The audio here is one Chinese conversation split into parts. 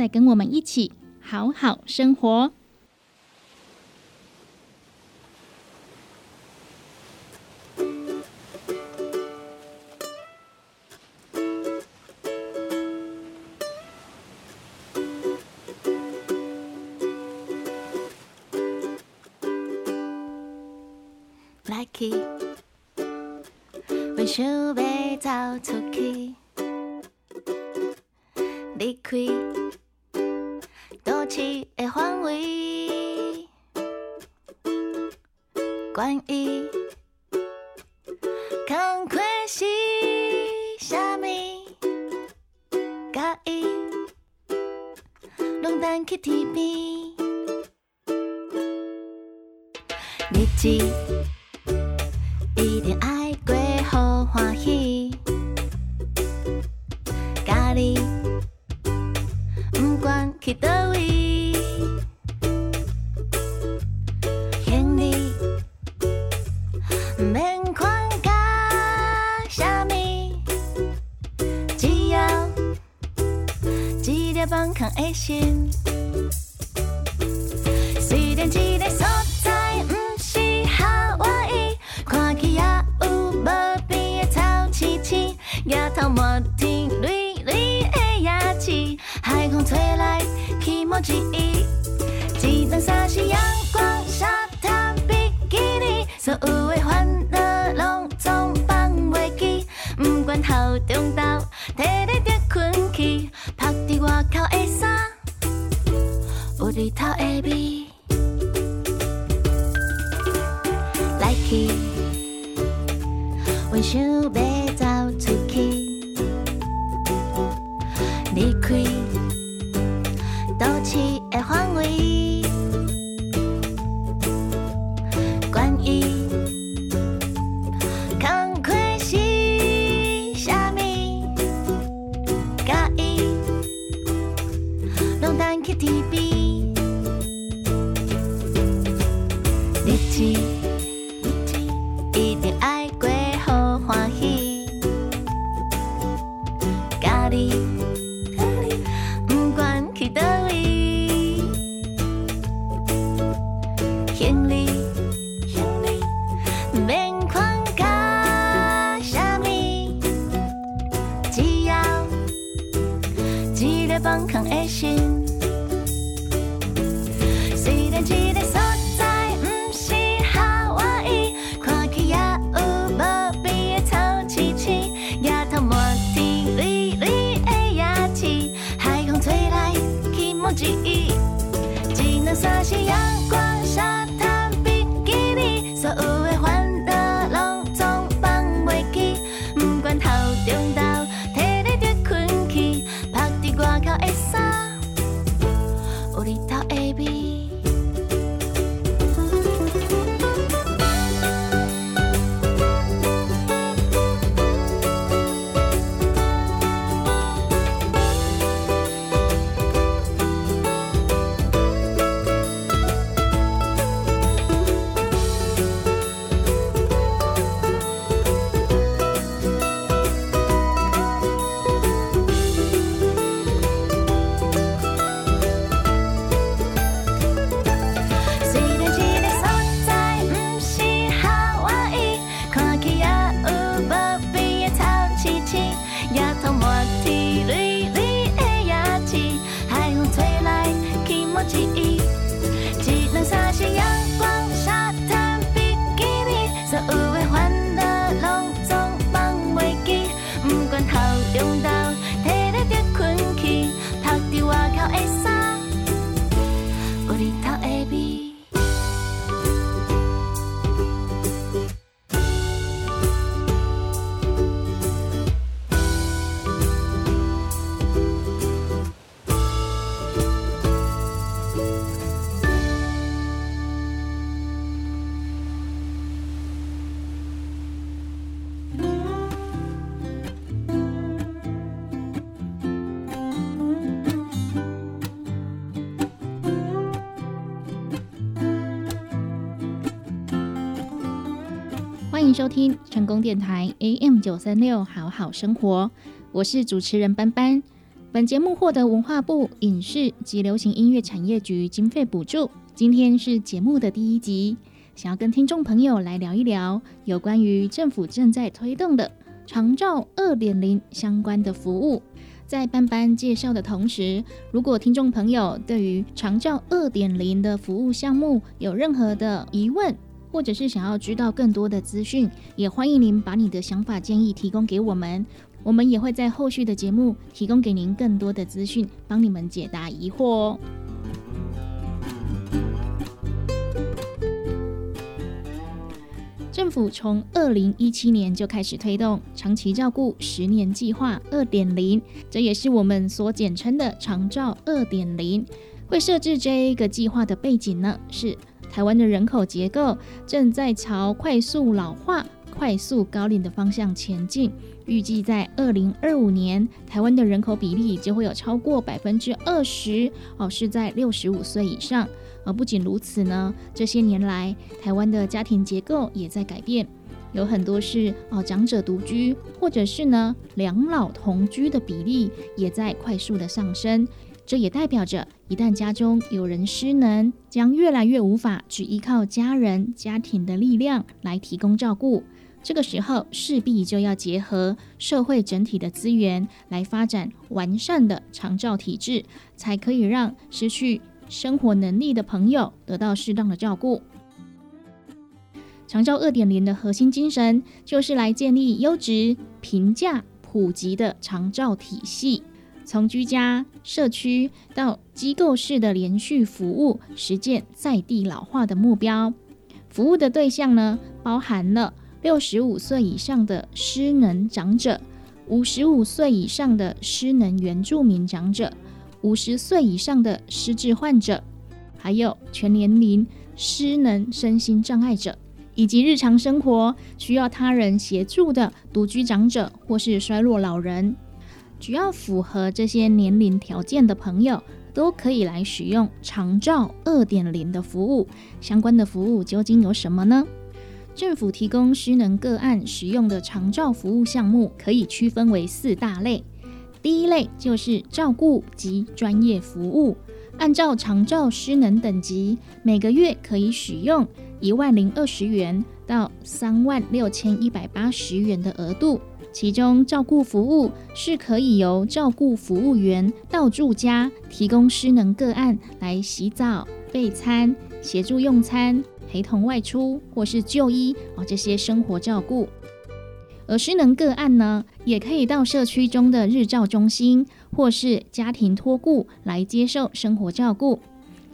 再跟我们一起好好生活。Lucky，为什么走出去？Liquid. 拢收听成功电台 AM 九三六好好生活，我是主持人班班。本节目获得文化部影视及流行音乐产业局经费补助。今天是节目的第一集，想要跟听众朋友来聊一聊有关于政府正在推动的长照二点零相关的服务。在班班介绍的同时，如果听众朋友对于长照二点零的服务项目有任何的疑问，或者是想要知道更多的资讯，也欢迎您把你的想法建议提供给我们，我们也会在后续的节目提供给您更多的资讯，帮你们解答疑惑哦。政府从二零一七年就开始推动长期照顾十年计划二点零，这也是我们所简称的长照二点零。会设置这一个计划的背景呢，是台湾的人口结构正在朝快速老化、快速高龄的方向前进。预计在二零二五年，台湾的人口比例就会有超过百分之二十哦，是在六十五岁以上。而不仅如此呢，这些年来，台湾的家庭结构也在改变，有很多是哦长者独居，或者是呢两老同居的比例也在快速的上升。这也代表着，一旦家中有人失能，将越来越无法只依靠家人、家庭的力量来提供照顾。这个时候，势必就要结合社会整体的资源，来发展完善的长照体制，才可以让失去生活能力的朋友得到适当的照顾。长照二点零的核心精神就是来建立优质、平价、普及的长照体系，从居家、社区到机构式的连续服务，实践在地老化的目标。服务的对象呢，包含了六十五岁以上的失能长者、五十五岁以上的失能原住民长者、五十岁以上的失智患者，还有全年龄失能身心障碍者。以及日常生活需要他人协助的独居长者或是衰弱老人，只要符合这些年龄条件的朋友，都可以来使用长照二点零的服务。相关的服务究竟有什么呢？政府提供失能个案使用的长照服务项目，可以区分为四大类。第一类就是照顾及专业服务，按照长照失能等级，每个月可以使用。一万零二十元到三万六千一百八十元的额度，其中照顾服务是可以由照顾服务员到住家提供失能个案来洗澡、备餐、协助用餐、陪同外出或是就医哦这些生活照顾。而失能个案呢，也可以到社区中的日照中心或是家庭托顾来接受生活照顾。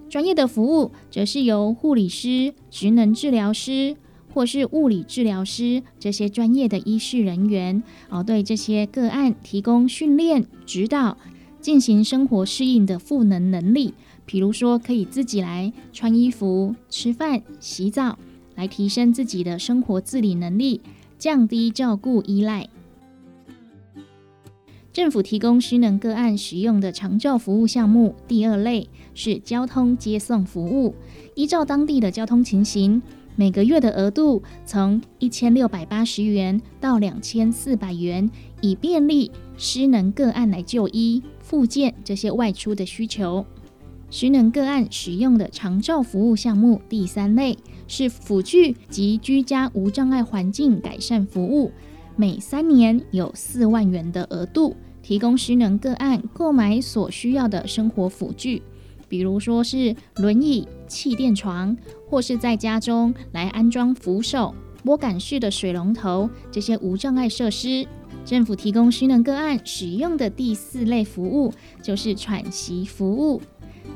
专业的服务则是由护理师、职能治疗师或是物理治疗师这些专业的医师人员哦，对这些个案提供训练、指导，进行生活适应的赋能能力。比如说，可以自己来穿衣服、吃饭、洗澡，来提升自己的生活自理能力，降低照顾依赖。政府提供失能个案使用的长照服务项目，第二类是交通接送服务。依照当地的交通情形，每个月的额度从一千六百八十元到两千四百元，以便利失能个案来就医、复健这些外出的需求。失能个案使用的长照服务项目，第三类是辅具及居家无障碍环境改善服务，每三年有四万元的额度。提供失能个案购买所需要的生活辅具，比如说是轮椅、气垫床，或是在家中来安装扶手、拨杆式的水龙头这些无障碍设施。政府提供失能个案使用的第四类服务就是喘息服务，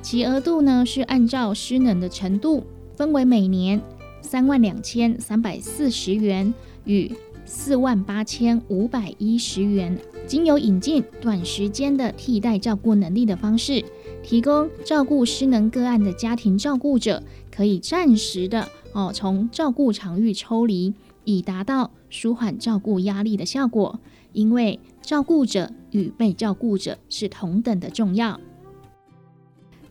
其额度呢是按照失能的程度，分为每年三万两千三百四十元与。四万八千五百一十元，经由引进短时间的替代照顾能力的方式，提供照顾失能个案的家庭照顾者，可以暂时的哦从照顾场域抽离，以达到舒缓照顾压力的效果。因为照顾者与被照顾者是同等的重要。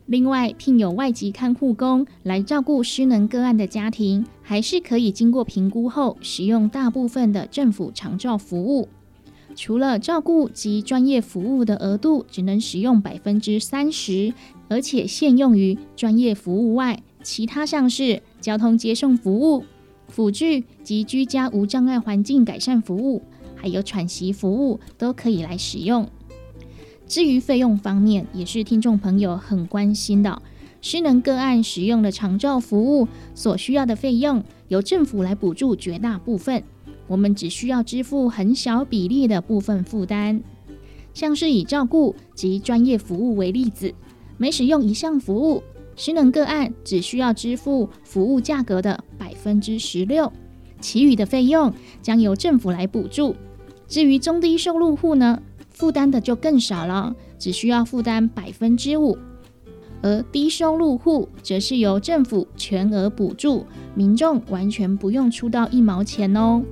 另外，聘有外籍看护工来照顾失能个案的家庭，还是可以经过评估后使用大部分的政府长照服务。除了照顾及专业服务的额度只能使用百分之三十，而且限用于专业服务外，其他像是交通接送服务、辅具及居家无障碍环境改善服务，还有喘息服务，都可以来使用。至于费用方面，也是听众朋友很关心的。失能个案使用的长照服务所需要的费用，由政府来补助绝大部分，我们只需要支付很小比例的部分负担。像是以照顾及专业服务为例子，每使用一项服务，失能个案只需要支付服务价格的百分之十六，其余的费用将由政府来补助。至于中低收入户呢？负担的就更少了，只需要负担百分之五，而低收入户则是由政府全额补助，民众完全不用出到一毛钱哦。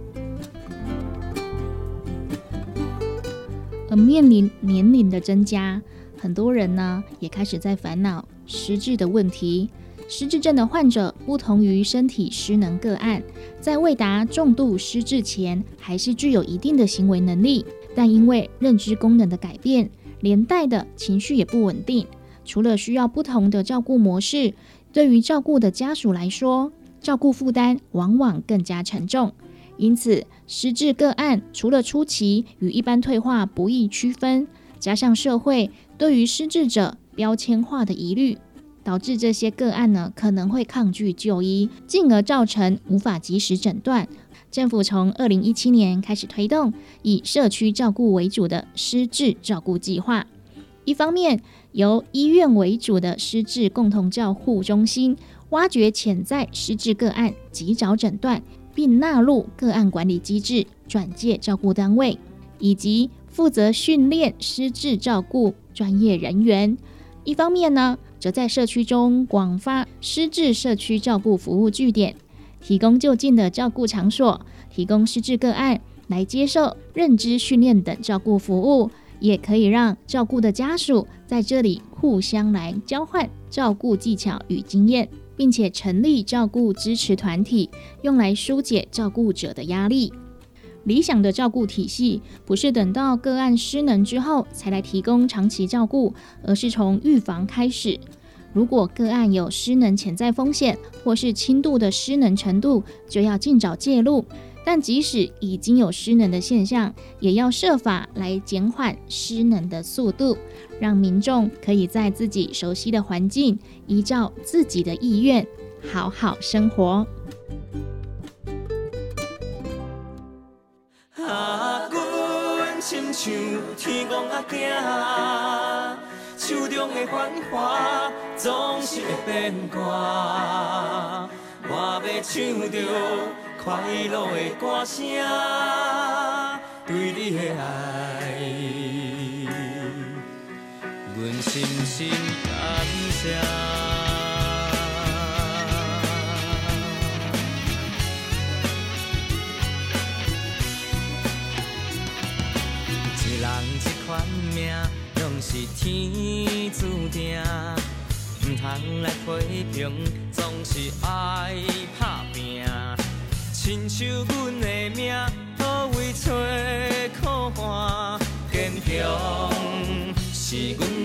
而面临年龄的增加，很多人呢也开始在烦恼失智的问题。失智症的患者不同于身体失能个案，在未达重度失智前，还是具有一定的行为能力。但因为认知功能的改变，连带的情绪也不稳定。除了需要不同的照顾模式，对于照顾的家属来说，照顾负担往往更加沉重。因此，失智个案除了初期与一般退化不易区分，加上社会对于失智者标签化的疑虑，导致这些个案呢可能会抗拒就医，进而造成无法及时诊断。政府从二零一七年开始推动以社区照顾为主的失智照顾计划，一方面由医院为主的失智共同照护中心挖掘潜在失智个案，及早诊断，并纳入个案管理机制，转介照顾单位，以及负责训练失智照顾专业人员；一方面呢，则在社区中广发失智社区照顾服务据点。提供就近的照顾场所，提供失智个案来接受认知训练等照顾服务，也可以让照顾的家属在这里互相来交换照顾技巧与经验，并且成立照顾支持团体，用来疏解照顾者的压力。理想的照顾体系不是等到个案失能之后才来提供长期照顾，而是从预防开始。如果个案有失能潜在风险，或是轻度的失能程度，就要尽早介入。但即使已经有失能的现象，也要设法来减缓失能的速度，让民众可以在自己熟悉的环境，依照自己的意愿好好生活。快乐的歌声，对你的爱，阮深深感谢。一人一款命。是天注定，唔通来批评，总是爱打拼。亲像阮的命，何为找苦伴？坚强是阮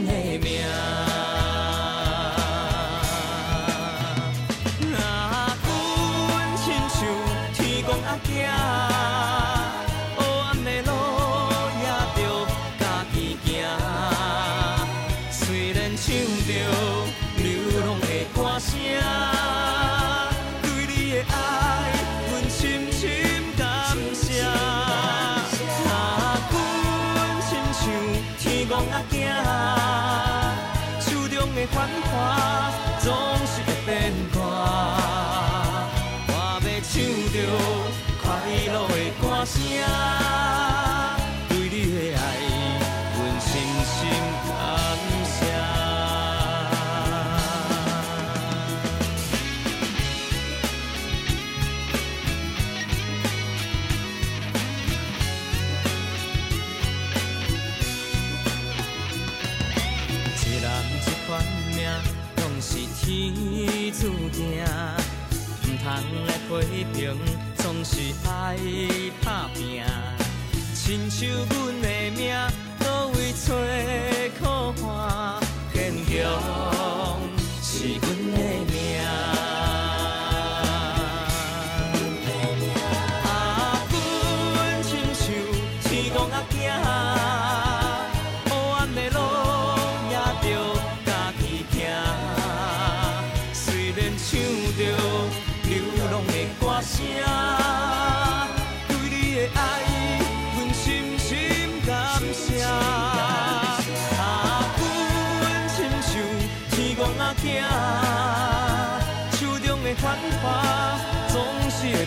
唱阮的名。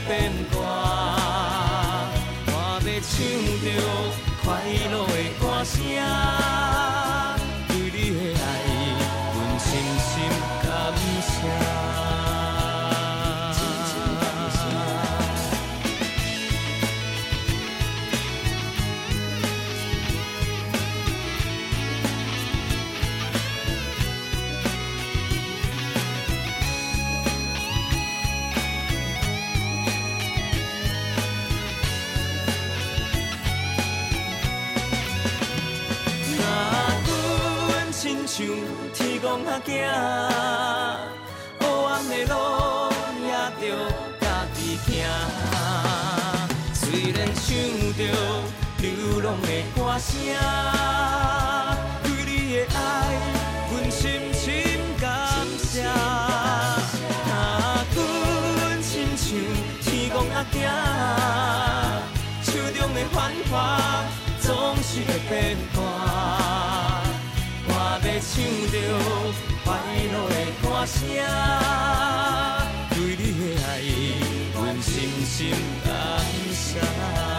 变卦。我要唱着快乐的歌声，天公阿，黑暗的路也着家己走。虽然唱着流浪的歌声，对你的爱，阮深深感谢。啊，阮亲像天公阿囝，手中的繁华总是会变卦。唱着快乐的歌声，对你的爱，阮深深感谢。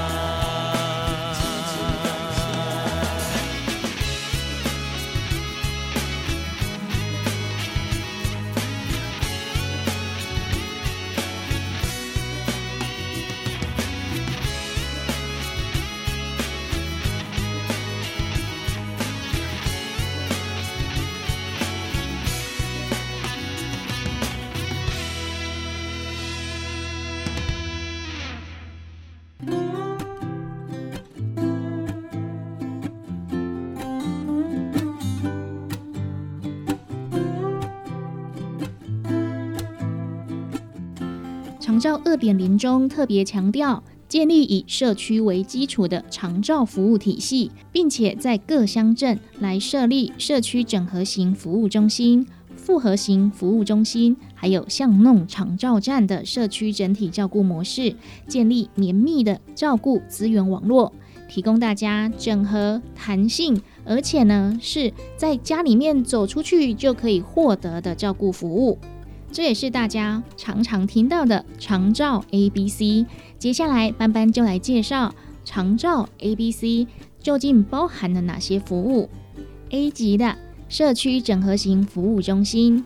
照二点零中特别强调，建立以社区为基础的长照服务体系，并且在各乡镇来设立社区整合型服务中心、复合型服务中心，还有巷弄长照站的社区整体照顾模式，建立绵密的照顾资源网络，提供大家整合、弹性，而且呢是在家里面走出去就可以获得的照顾服务。这也是大家常常听到的长照 A B C。接下来，班班就来介绍长照 A B C 究竟包含了哪些服务。A 级的社区整合型服务中心，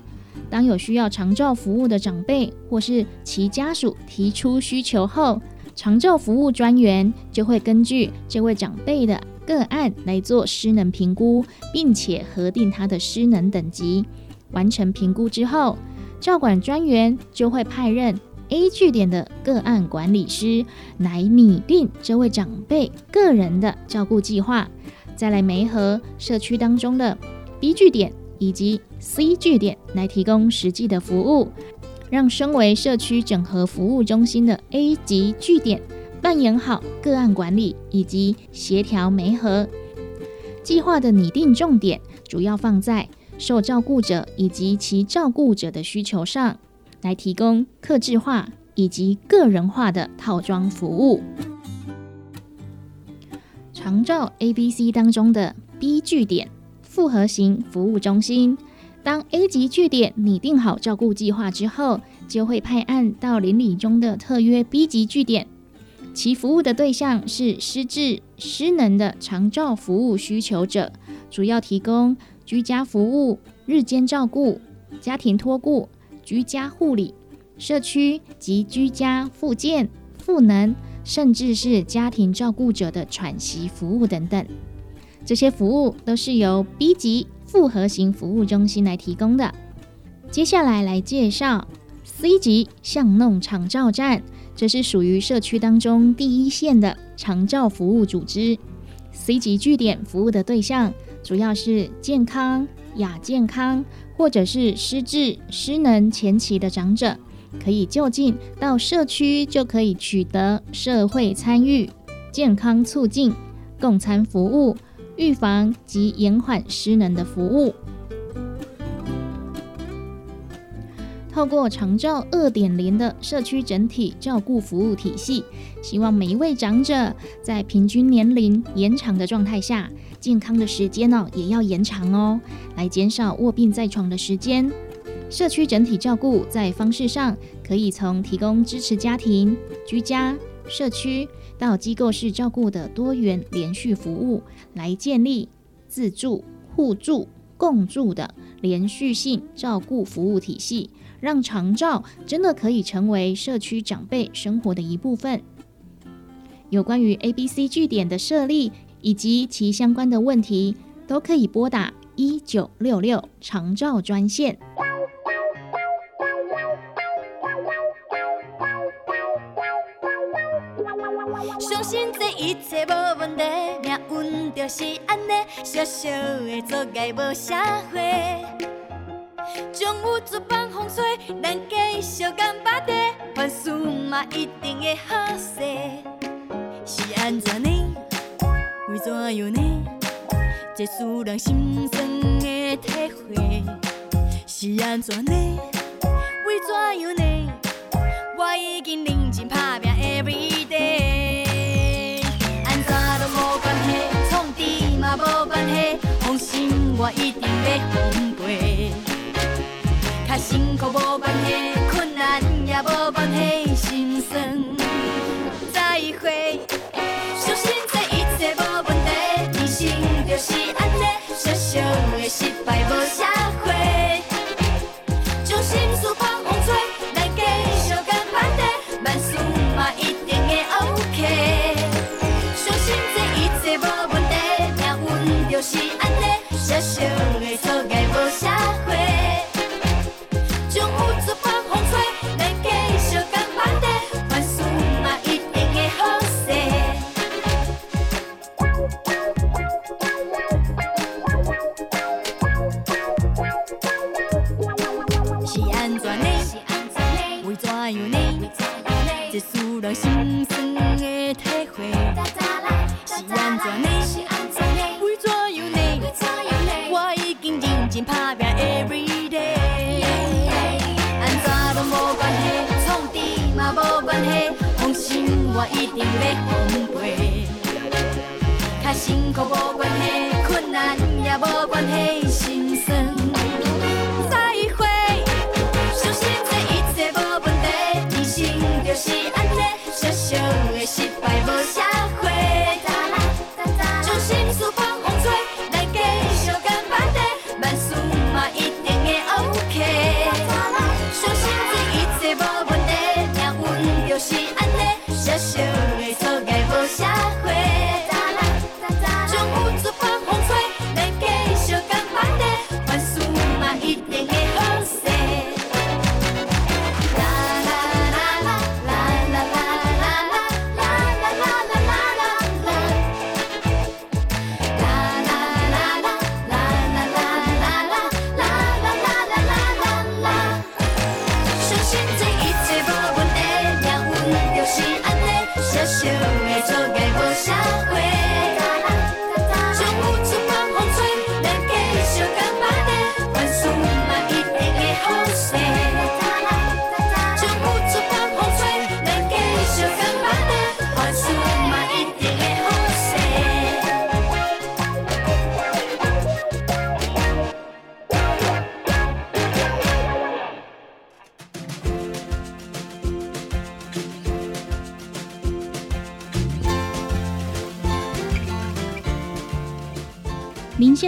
当有需要长照服务的长辈或是其家属提出需求后，长照服务专员就会根据这位长辈的个案来做失能评估，并且核定他的失能等级。完成评估之后，照管专员就会派任 A 据点的个案管理师来拟定这位长辈个人的照顾计划，再来媒合社区当中的 B 据点以及 C 据点来提供实际的服务，让身为社区整合服务中心的 A 级据点扮演好个案管理以及协调媒合计划的拟定重点，主要放在。受照顾者以及其照顾者的需求上，来提供客制化以及个人化的套装服务。长照 A、B、C 当中的 B 据点复合型服务中心，当 A 级据点拟定好照顾计划之后，就会派案到邻里中的特约 B 级据点，其服务的对象是失智失能的长照服务需求者，主要提供。居家服务、日间照顾、家庭托顾、居家护理、社区及居家复健、赋能，甚至是家庭照顾者的喘息服务等等，这些服务都是由 B 级复合型服务中心来提供的。接下来来介绍 C 级巷弄长照站，这是属于社区当中第一线的长照服务组织。C 级据点服务的对象。主要是健康、亚健康，或者是失智、失能前期的长者，可以就近到社区就可以取得社会参与、健康促进、共餐服务、预防及延缓失能的服务。透过长照二点零的社区整体照顾服务体系，希望每一位长者在平均年龄延长的状态下。健康的时间呢，也要延长哦，来减少卧病在床的时间。社区整体照顾在方式上，可以从提供支持家庭、居家、社区到机构式照顾的多元连续服务，来建立自助、互助、共助的连续性照顾服务体系，让长照真的可以成为社区长辈生活的一部分。有关于 A、B、C 据点的设立。以及其相关的问题，都可以拨打一九六六长照专线。相信这一切无问题，命运就是安尼，小小的做爱无社会，将有一帮风吹，咱继续干巴地，凡事嘛一定会好势，是安怎呢？为怎样呢？这使人心酸的体会是安怎呢？为怎样呢？我已经认真打拼 every day，安怎都无关系，创治嘛无关系，放心，我一定要奉陪。较辛苦无关系，困难也无关系。我的心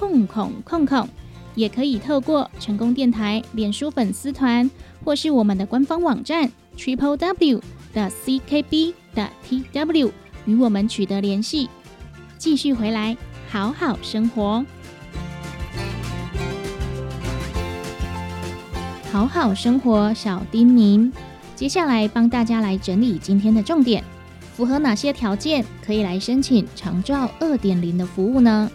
空空空空，也可以透过成功电台脸书粉丝团或是我们的官方网站 triple w 的 ckb 的 tw 与我们取得联系。继续回来，好好生活，好好生活小叮咛。接下来帮大家来整理今天的重点，符合哪些条件可以来申请长照二点零的服务呢？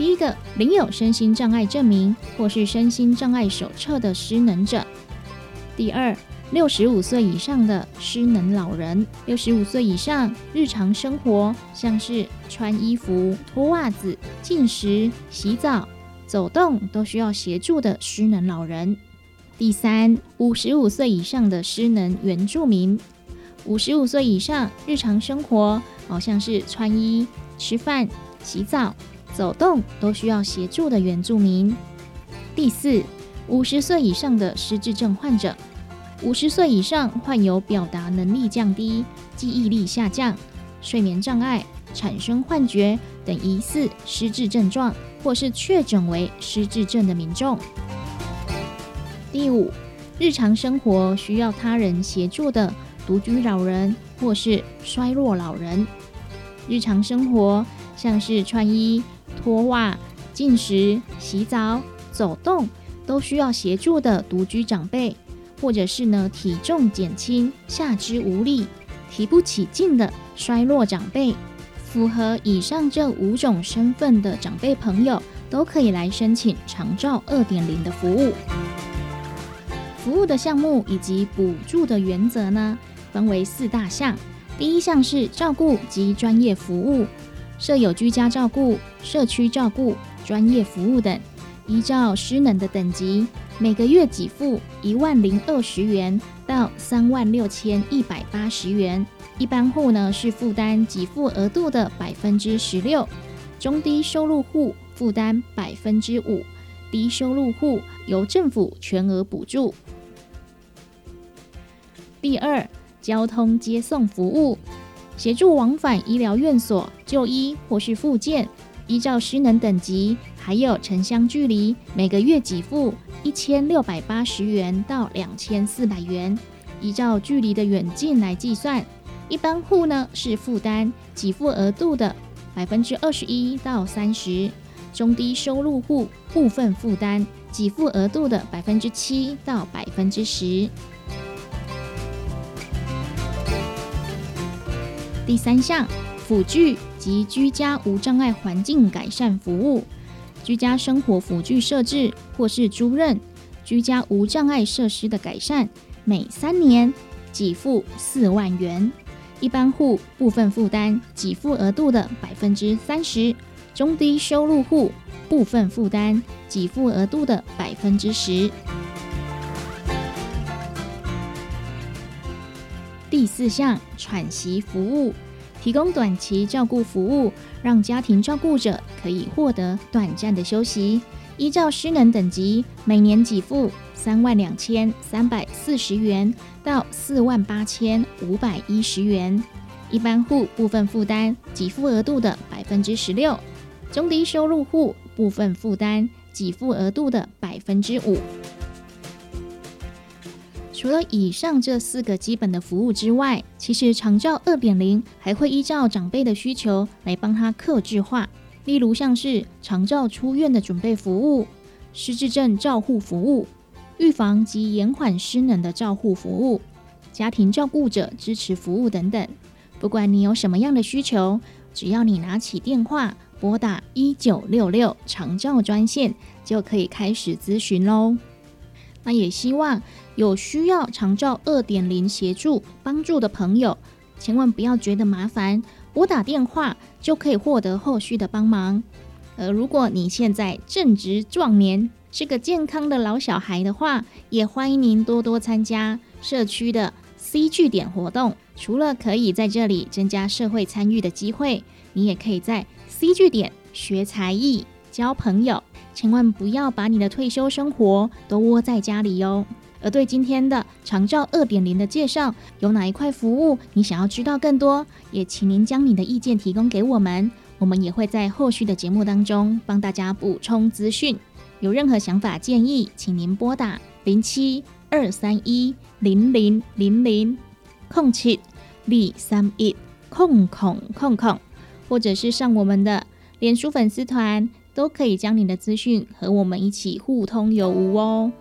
第一个，领有身心障碍证明或是身心障碍手册的失能者；第二，六十五岁以上的失能老人，六十五岁以上日常生活像是穿衣服、脱袜子、进食、洗澡、走动都需要协助的失能老人；第三，五十五岁以上的失能原住民，五十五岁以上日常生活好像是穿衣、吃饭、洗澡。走动都需要协助的原住民。第四，五十岁以上的失智症患者，五十岁以上患有表达能力降低、记忆力下降、睡眠障碍、产生幻觉等疑似失智症状，或是确诊为失智症的民众。第五，日常生活需要他人协助的独居老人或是衰弱老人。日常生活像是穿衣、脱袜、进食、洗澡、走动都需要协助的独居长辈，或者是呢体重减轻、下肢无力、提不起劲的衰弱长辈，符合以上这五种身份的长辈朋友都可以来申请长照二点零的服务。服务的项目以及补助的原则呢，分为四大项。第一项是照顾及专业服务，设有居家照顾、社区照顾、专业服务等，依照失能的等级，每个月给付一万零二十元到三万六千一百八十元。一般户呢是负担给付额度的百分之十六，中低收入户负担百分之五，低收入户由政府全额补助。第二，交通接送服务，协助往返医疗院所就医或是复健，依照失能等级还有城乡距离，每个月给付一千六百八十元到两千四百元，依照距离的远近来计算。一般户呢是负担给付额度的百分之二十一到三十，中低收入户部分负担给付额度的百分之七到百分之十。第三项，辅具及居家无障碍环境改善服务，居家生活辅具设置或是租赁居家无障碍设施的改善，每三年给付四万元。一般户部分负担给付额度的百分之三十，中低收入户部分负担给付额度的百分之十。第四项喘息服务，提供短期照顾服务，让家庭照顾者可以获得短暂的休息。依照失能等级，每年给付三万两千三百四十元到四万八千五百一十元。一般户部分负担给付额度的百分之十六，中低收入户部分负担给付额度的百分之五。除了以上这四个基本的服务之外，其实长照二点零还会依照长辈的需求来帮他克制化。例如像是长照出院的准备服务、失智症照护服务、预防及延缓失能的照护服务、家庭照顾者支持服务等等。不管你有什么样的需求，只要你拿起电话拨打一九六六长照专线，就可以开始咨询喽。那也希望有需要长照二点零协助帮助的朋友，千万不要觉得麻烦，拨打电话就可以获得后续的帮忙。而如果你现在正值壮年，是个健康的老小孩的话，也欢迎您多多参加社区的 C 据点活动。除了可以在这里增加社会参与的机会，你也可以在 C 据点学才艺、交朋友。千万不要把你的退休生活都窝在家里哟。而对今天的长照二点零的介绍，有哪一块服务你想要知道更多，也请您将你的意见提供给我们，我们也会在后续的节目当中帮大家补充资讯。有任何想法建议，请您拨打零七二三一零零零零空七。李三一空空空空，或者是上我们的脸书粉丝团，都可以将你的资讯和我们一起互通有无哦。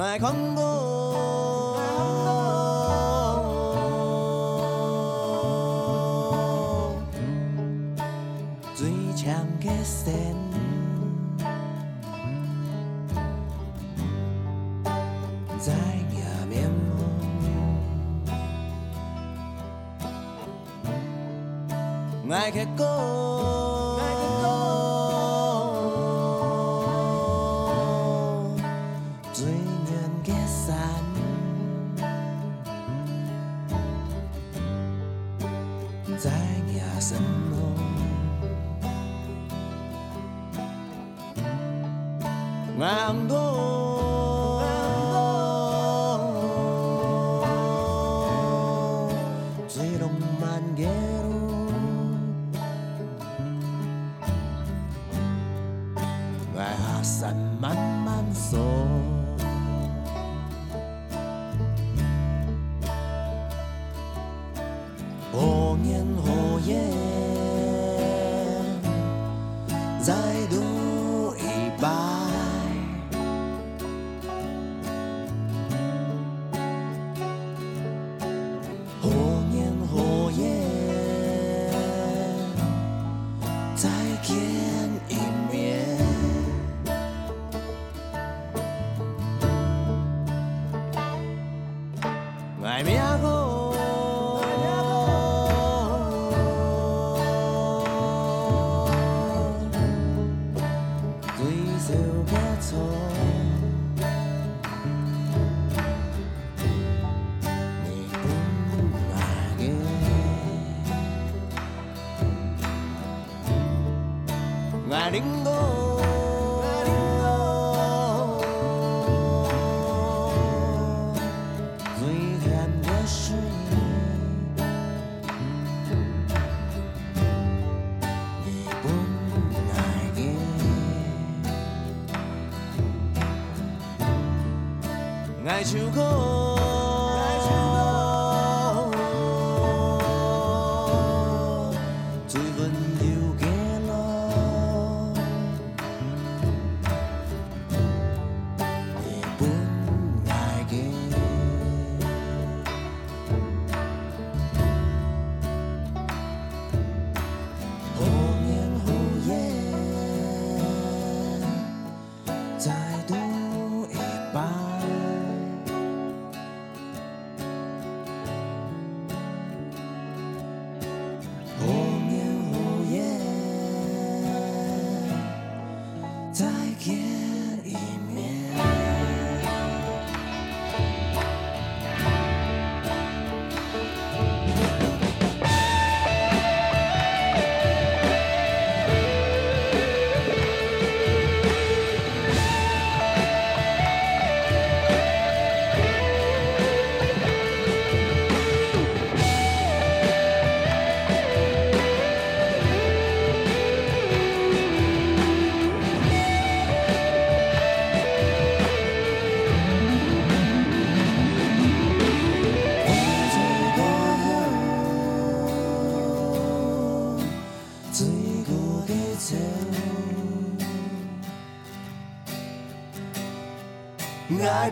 爱看我最强的线，在迎面爱去过。爱唱歌，爱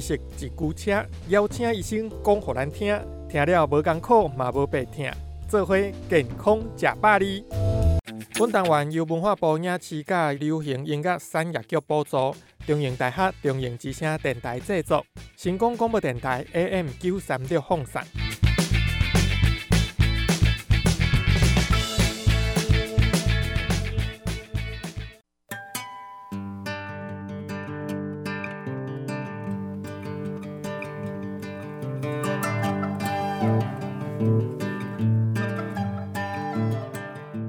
是一句车，邀请医生讲互咱听，听了无艰苦嘛无白听，做伙健康食百里。本单元由文化部影视甲流行音乐产业局补助，中影大学中影之声电台制作，成功广播电台 AM 九三六放送。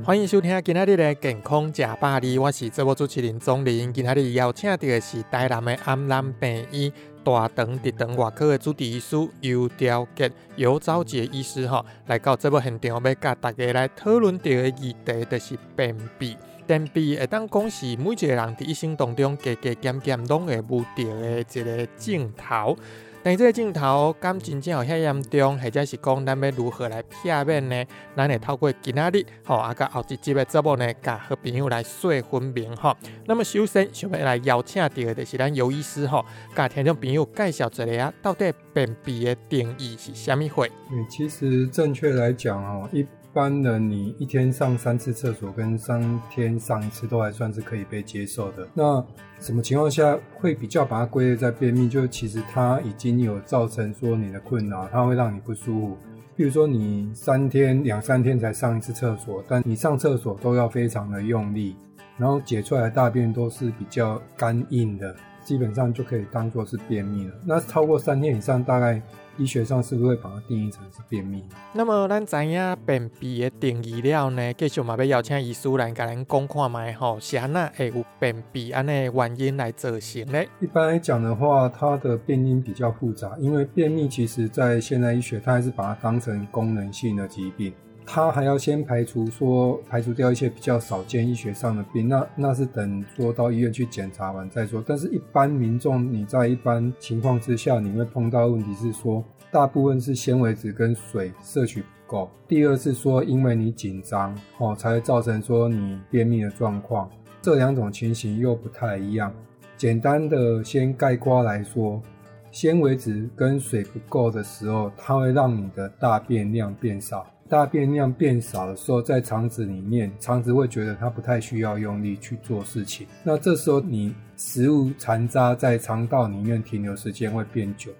欢迎收听今仔日的健康食百里，我是节目主持人钟林。今仔日邀请到的是台南的安南病院大肠直肠外科的主治医师尤兆杰、尤兆杰医师吼，来到节目现场，要甲大家来讨论到的议题，就是便秘。便秘会当讲是每一个人伫一生当中加加减减拢会遇到的一个镜头。但这个镜头敢真正有遐严重，或者是讲咱要如何来避免呢？咱会透过今仔日吼，啊，甲后一集的节目呢，甲好朋友来说分明吼。那么首先想要来邀请到的就是咱尤医师吼，甲听众朋友介绍一下，到底便秘的定义是虾米货？嗯，其实正确来讲哦，一一般人你一天上三次厕所跟三天上一次都还算是可以被接受的。那什么情况下会比较把它归类在便秘？就其实它已经有造成说你的困扰，它会让你不舒服。比如说你三天两三天才上一次厕所，但你上厕所都要非常的用力，然后解出来的大便都是比较干硬的，基本上就可以当做是便秘了。那超过三天以上，大概医学上是不是会把它定义成是便秘？那么咱知影便秘的定义了呢，继续嘛要邀请医师来甲咱讲看卖吼，是安那会有便秘安尼的原因来造成呢？一般来讲的话，它的病因比较复杂，因为便秘其实在现代医学，它还是把它当成功能性的疾病，他还要先排除说排除掉一些比较少见医学上的病，那那是等说到医院去检查完再说。但是，一般民众你在一般情况之下，你会碰到的问题是说，大部分是纤维质跟水摄取不够，第二是说因为你紧张哦，才会造成说你便秘的状况。这两种情形又不太一样。简单的先概括来说，纤维质跟水不够的时候，它会让你的大便量变少。大便量变少的时候，在肠子里面，肠子会觉得它不太需要用力去做事情。那这时候你食物残渣在肠道里面停留时间会变久，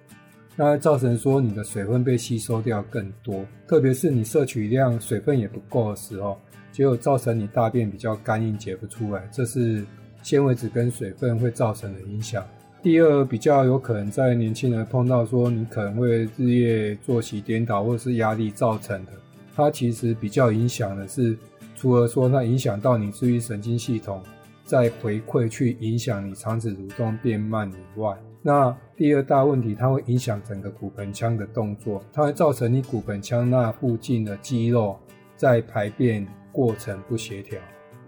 那造成说你的水分被吸收掉更多，特别是你摄取量水分也不够的时候，结果造成你大便比较干硬解不出来，这是纤维质跟水分会造成的影响。第二，比较有可能在年轻人碰到说你可能会日夜作息颠倒或是压力造成的，它其实比较影响的是，除了说它影响到你自愈神经系统，再回馈去影响你肠子蠕动变慢以外，那第二大问题，它会影响整个骨盆腔的动作，它会造成你骨盆腔那附近的肌肉在排便过程不协调，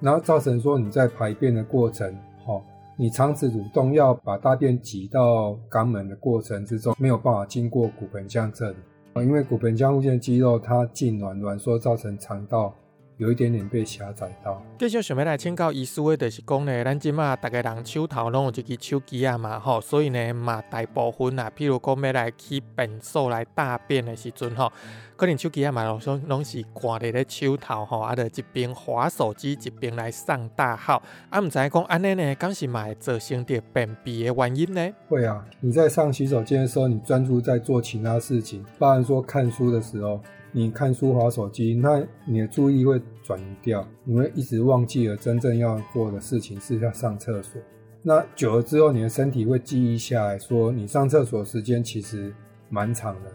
然后造成说你在排便的过程，好、你肠子蠕动要把大便挤到肛门的过程之中，没有办法经过骨盆腔这里。啊，因为骨盆腔附近的肌肉它痉挛挛缩，造成肠道有一点点被狭窄到。继续想要来请教医师的，就是讲呢，咱即马逐个人手头拢有一支手机啊嘛吼，所以呢嘛大部分啊，譬如讲要来去便所来大便的时阵吼，可能手机啊嘛拢拢拢是挂伫咧手头吼，啊，着一边划手机一边来上大号，啊，毋知影讲安尼呢，敢是嘛会造成着便秘的原因呢？会啊，你在上洗手间的时候，你专注在做其他事情，包含说看书的时候，你看书划手机，那你的注意会转移掉，你会一直忘记了真正要做的事情是要上厕所。那久了之后，你的身体会记忆下来说，你上厕所时间其实蛮长的。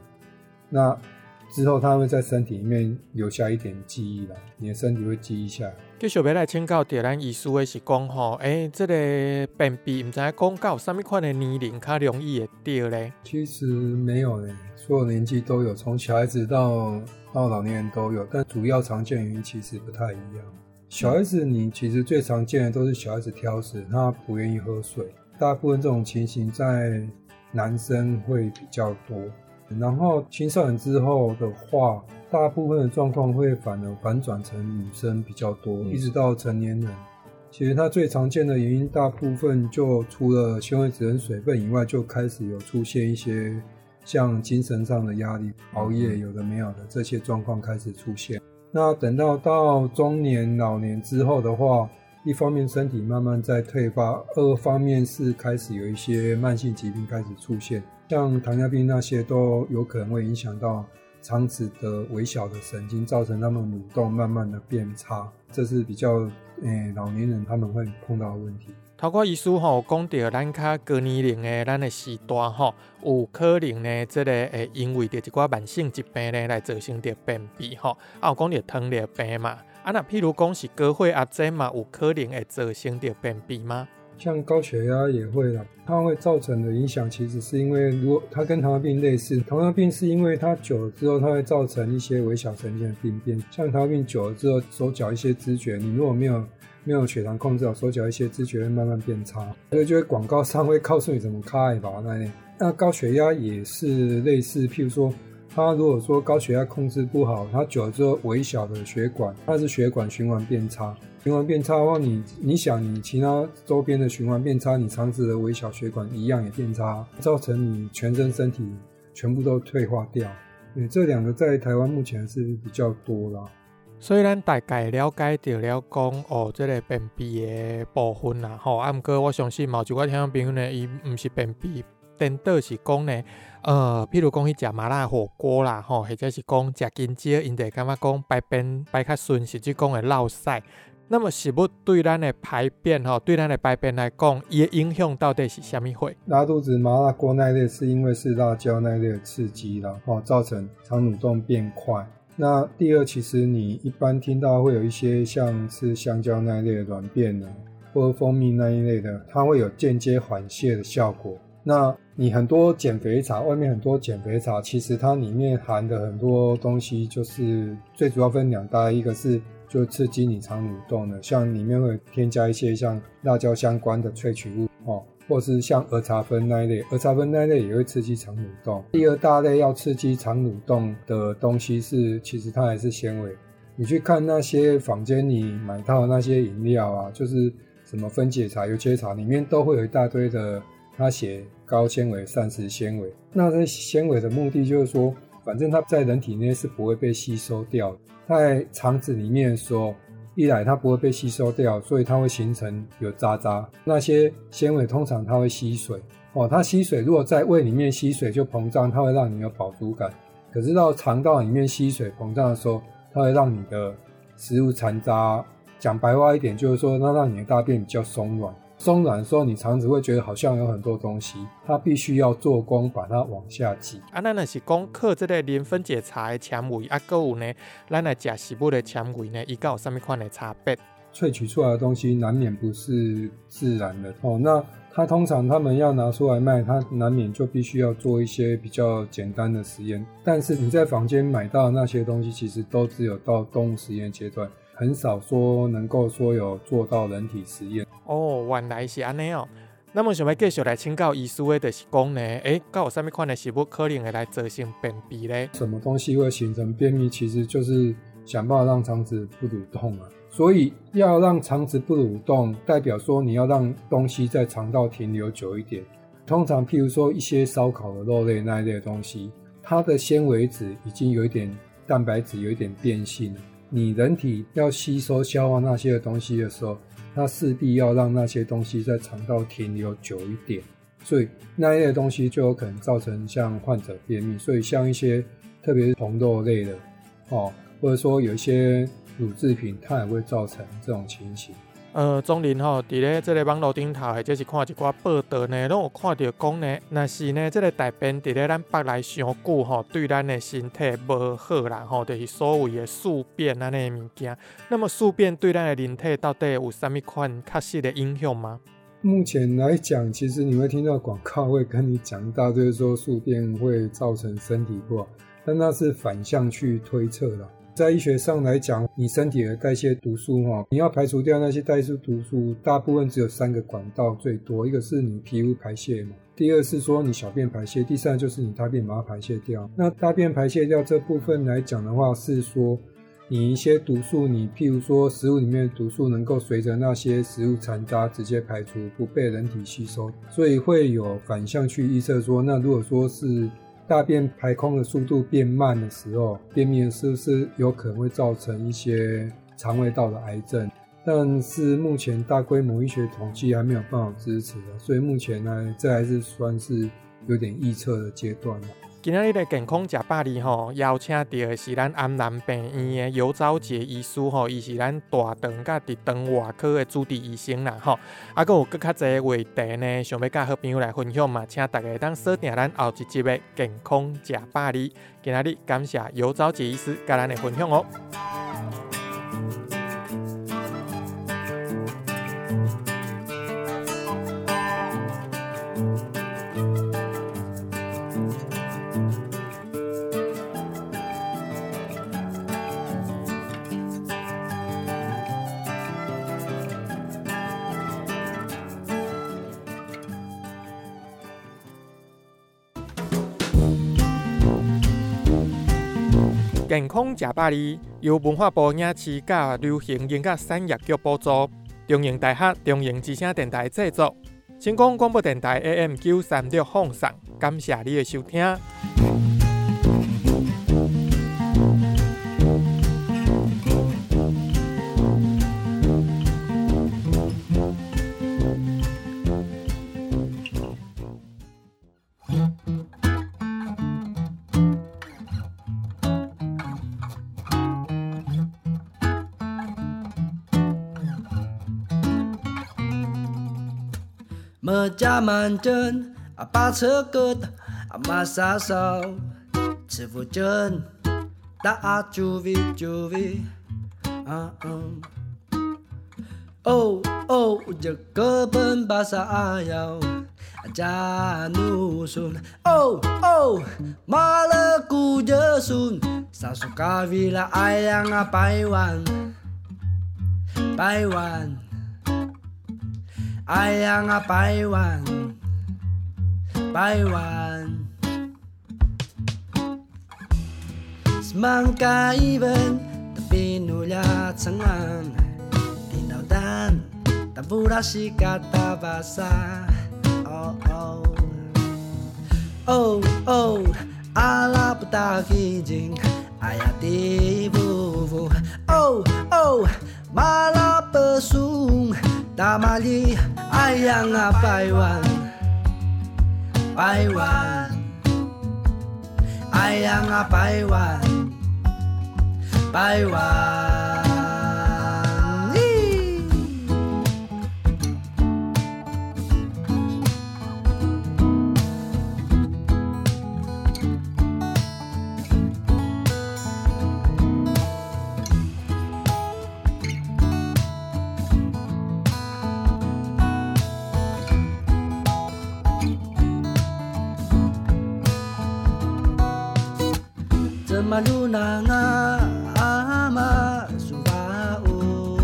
那之后，它会在身体里面留下一点记忆啦，你的身体会记忆下来。继续要来请教着咱医师的是讲吼，诶、这、个便秘毋知影讲到有啥物款的年龄较容易会掉咧？其实没有诶，所有年纪都有，从小孩子到到老年人都有，但主要常见原因其实不太一样。小孩子你其实最常见的都是小孩子挑食，他不愿意喝水，大部分这种情形在男生会比较多。然后青少年之后的话，大部分的状况会反而反转成女生比较多，一直到成年人。其实它最常见的原因，大部分就除了纤维质跟水分以外，就开始有出现一些像精神上的压力、熬夜，有的没有的这些状况开始出现。那等到到中年、老年之后的话，一方面身体慢慢在退化，二方面是开始有一些慢性疾病开始出现，像糖尿病那些都有可能会影响到肠子的微小的神经，造成他们蠕动慢慢的变差，这是比较诶、老年人他们会碰到的问题。头壳医师吼讲到咱较高年龄的咱的时段吼，有可能呢，这、个会因为着一寡慢性疾病呢来造成着便秘吼，啊有讲着糖尿病嘛，啊那譬如讲是高血压症嘛，有可能会造成着便秘吗？像高血压也会啦，它会造成的影响其实是因为，如果它跟糖尿病类似，糖尿病是因为它久了之后，它会造成一些微小神经的病变，像糖尿病久了之后，手脚一些知觉，你如果没有没有血糖控制好，手脚一些知觉会慢慢变差，所以就会广告商会告诉你怎么开吧那类。那高血压也是类似，譬如说，他如果说高血压控制不好，他久了之后微小的血管，它是血管循环变差，循环变差的话，你你想你其他周边的循环变差，你肠子的微小血管一样也变差，造成你全身身体全部都退化掉。你，这两个在台湾目前是比较多啦。所以咱大概了解到了讲哦，即、个便秘的部分啦，吼。啊，毋过我相信，嘛有一寡听众朋友呢，伊毋是便秘，颠倒是讲呢，呃，譬如讲去食麻辣火锅啦，吼，或者是讲食金蕉，因会感觉讲排便排较顺，甚至讲会落屎。那么食物对咱的排便吼，对咱的排便来讲，伊的影响到底是虾米会？拉肚子、麻辣锅那一类，是因为是辣椒那一类刺激啦，哦，造成肠蠕动变快。那第二，其实你一般听到会有一些像吃香蕉那一类的软便呢，或者蜂蜜那一类的，它会有间接缓泻的效果。那你很多减肥茶，外面很多减肥茶，其实它里面含的很多东西，就是最主要分两大，一个是就刺激你肠蠕动的，像里面会添加一些像辣椒相关的萃取物哦，或是像儿茶酚那一类，儿茶酚那一类也会刺激肠蠕动。第二大类要刺激肠蠕动的东西是，其实它还是纤维。你去看那些坊间你买到那些饮料啊，就是什么分解茶、油切茶，里面都会有一大堆的，它写高纤维、膳食纤维。那这纤维的目的就是说，反正它在人体内是不会被吸收掉，在肠子里面的时候，一来它不会被吸收掉，所以它会形成有渣渣。那些纤维通常它会吸水哦，它吸水，如果在胃里面吸水就膨胀，它会让你有饱足感。可是到肠道里面吸水膨胀的时候，它会让你的食物残渣，讲白话一点就是说，它让你的大便比较松软。松软的时候，你肠子会觉得好像有很多东西，它必须要做工把它往下挤。啊，咱若是讲靠这个磷分解茶的纤维，啊，搁有呢，咱来食食物的纤维呢，伊甲有啥物款的差别？萃取出来的东西难免不是自然的哦。那它通常他们要拿出来卖，它难免就必须要做一些比较简单的实验。但是你在房间买到的那些东西，其实都只有到动物实验阶段，很少说能够说有做到人体实验。哦，原来是安尼哦。那么想要继续来请教医师的，就是讲呢，诶，甲有啥物款的食物可能会来造成便秘呢？什么东西会形成便秘，其实就是想办法让肠子不蠕动啊。所以要让肠子不蠕动，代表说你要让东西在肠道停留久一点。通常，譬如说一些烧烤的肉类那一类的东西，它的纤维质已经有一点蛋白质有一点变性。你人体要吸收消化那些的东西的时候，它势必要让那些东西在肠道停留久一点，所以那一类东西就有可能造成像患者便秘。所以像一些特别是红豆类的，哦，或者说有一些乳制品，它也会造成这种情形。呃，总林吼，伫咧即个网络顶头，或者是看一寡报道呢，拢有看到讲呢，若是呢，即个大便伫咧咱腹内伤久吼，对咱的身体无好啦吼，就是所谓的宿便安尼物件。那么宿便对咱的人体到底有啥物款确实的影响吗？目前来讲，其实你会听到广告会跟你讲大堆说宿便会造成身体不好，但那是反向去推测啦。在医学上来讲，你身体的代谢毒素哈，你要排除掉那些代谢毒素，大部分只有三个管道最多，一个是你皮肤排泄嘛，第二是说你小便排泄，第三就是你大便把它排泄掉。那大便排泄掉这部分来讲的话，是说你一些毒素，你譬如说食物里面的毒素能够随着那些食物残渣直接排出，不被人体吸收，所以会有反向去预测说，那如果说是大便排空的速度变慢的时候，便秘是不是有可能会造成一些肠胃道的癌症？但是目前大规模医学统计还没有办法支持，所以目前呢，这还是算是有点预测的阶段了。今仔日的健康食百里吼，邀请到的是咱安南病院的尤昭杰医师吼，伊是咱大肠甲直肠外科的主治医生啦吼。啊，佮有更较侪话题呢，想要甲好朋友来分享嘛，请大家当锁定咱后一集的健康食百里。今仔日感谢尤昭杰医师甲咱的分享哦。健康食百里由文化部影视甲流行音乐产业局补助，中营大学中营之声电台制作，成功广播电台 AM 九三六放送，感谢你的收听。加满针啊，把车疙瘩啊，马杀烧，吃不针，打九 V 九 V，啊嗯。哦哦，这个本巴萨要加努孙，哦哦，马勒古热孙，萨苏卡维拉爱样啊百万，百万，爱样啊百万，百万。Semangka even tapi nulia cengang Tindaw dan tabura si kata basa Oh oh Oh oh ala puta kijing ayati vuvu Oh oh mala pesung Damali ayang ang paiwan Paiwan Ay ang paiwan Paiwan 怎么路那啊阿玛苏巴乌，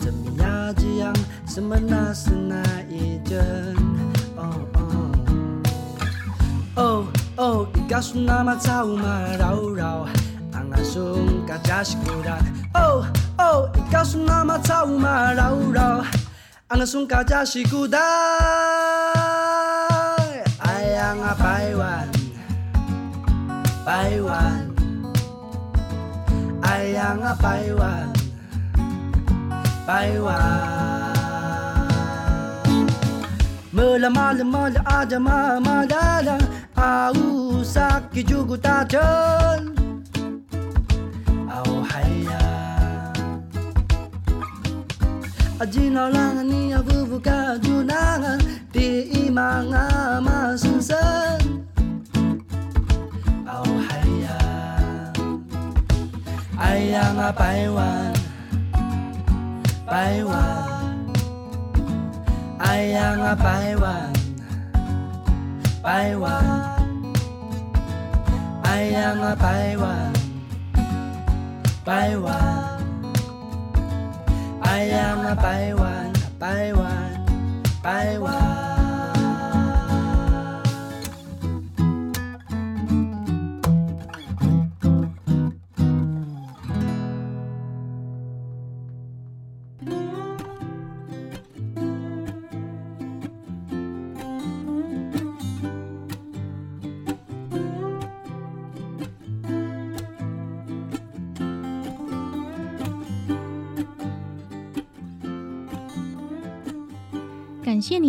怎么呀这样？什么那是哪一阵？哦哦哦哦，伊告诉那么草嘛绕 sayang Paiwan Paiwan Melama lama aja mama dada Au sakit juga tachon Au haya. Aji langan ni abu buka junangan Di imanga masunsan Ayang a 百万，百万，爱样啊百万，百万，爱样啊百万，百万，爱样啊百万，百万，百万。